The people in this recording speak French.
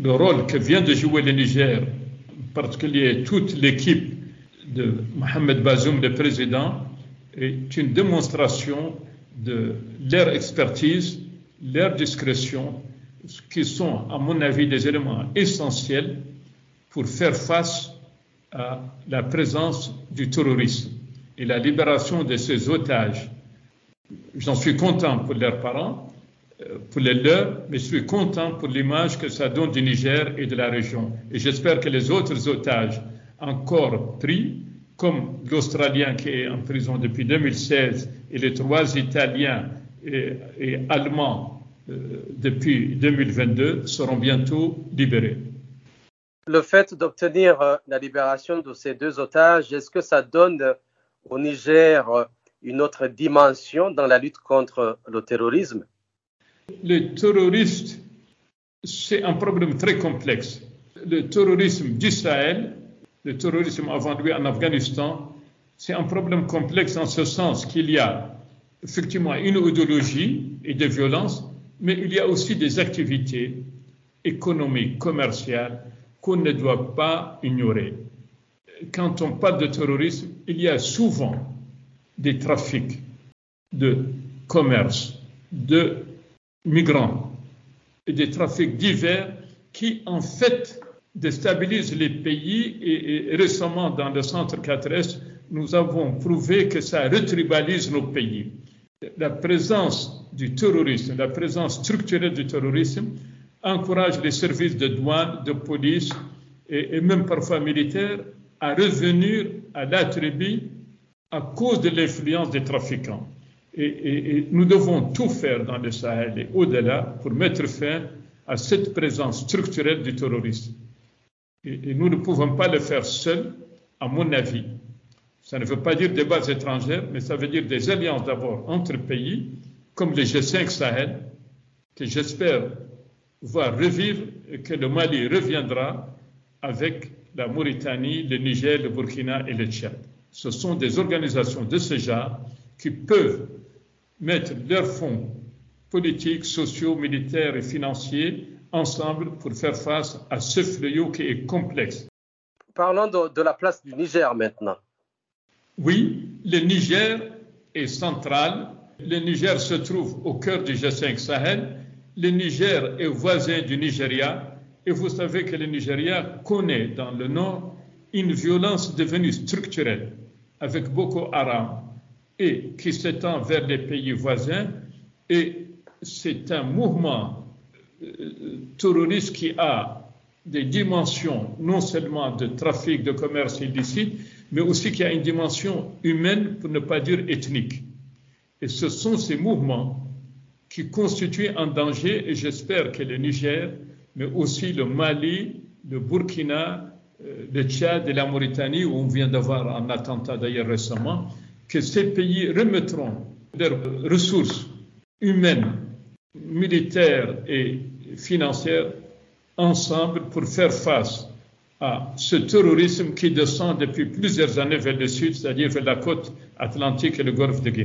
le rôle que vient de jouer le Niger, en particulier toute l'équipe de Mohamed Bazoum, le président, est une démonstration de leur expertise, leur discrétion, qui sont, à mon avis, des éléments essentiels pour faire face à la présence du terrorisme et la libération de ces otages. J'en suis content pour leurs parents, pour les leurs, mais je suis content pour l'image que ça donne du Niger et de la région. Et j'espère que les autres otages encore pris, comme l'Australien qui est en prison depuis 2016 et les trois Italiens et, et Allemands euh, depuis 2022, seront bientôt libérés. Le fait d'obtenir euh, la libération de ces deux otages, est-ce que ça donne au Niger une autre dimension dans la lutte contre le terrorisme? Les terroristes, c'est un problème très complexe. Le terrorisme d'Israël, le terrorisme avant lui en Afghanistan, c'est un problème complexe en ce sens qu'il y a effectivement une idéologie et des violences, mais il y a aussi des activités économiques, commerciales qu'on ne doit pas ignorer. Quand on parle de terrorisme, il y a souvent des trafics de commerce, de migrants et des trafics divers qui en fait déstabilisent les pays et, récemment dans le centre 4S, nous avons prouvé que ça retribalise nos pays. La présence du terrorisme, la présence structurelle du terrorisme encourage les services de douane, de police et, même parfois militaires à revenir à la tribu à cause de l'influence des trafiquants. Et, nous devons tout faire dans le Sahel et au-delà pour mettre fin à cette présence structurelle du terrorisme. Et, nous ne pouvons pas le faire seuls, à mon avis. Ça ne veut pas dire des bases étrangères, mais ça veut dire des alliances d'abord entre pays, comme les G5 Sahel, que j'espère voir revivre et que le Mali reviendra avec la Mauritanie, le Niger, le Burkina et le Tchad. Ce sont des organisations de ce genre qui peuvent mettre leurs fonds politiques, sociaux, militaires et financiers ensemble pour faire face à ce fléau qui est complexe. Parlons de, la place du Niger maintenant. Oui, le Niger est central. Le Niger se trouve au cœur du G5 Sahel le Niger est voisin du Nigeria et vous savez que le Nigeria connaît dans le nord une violence devenue structurelle avec Boko Haram et qui s'étend vers les pays voisins et c'est un mouvement euh, terroriste qui a des dimensions non seulement de trafic, de commerce illicite, mais aussi qui a une dimension humaine, pour ne pas dire ethnique. Et ce sont ces mouvements qui constitue un danger et j'espère que le Niger, mais aussi le Mali, le Burkina, euh, le Tchad et la Mauritanie, où on vient d'avoir un attentat d'ailleurs récemment, que ces pays remettront leurs ressources humaines, militaires et financières ensemble pour faire face à ce terrorisme qui descend depuis plusieurs années vers le sud, c'est-à-dire vers la côte atlantique et le golfe de Guinée.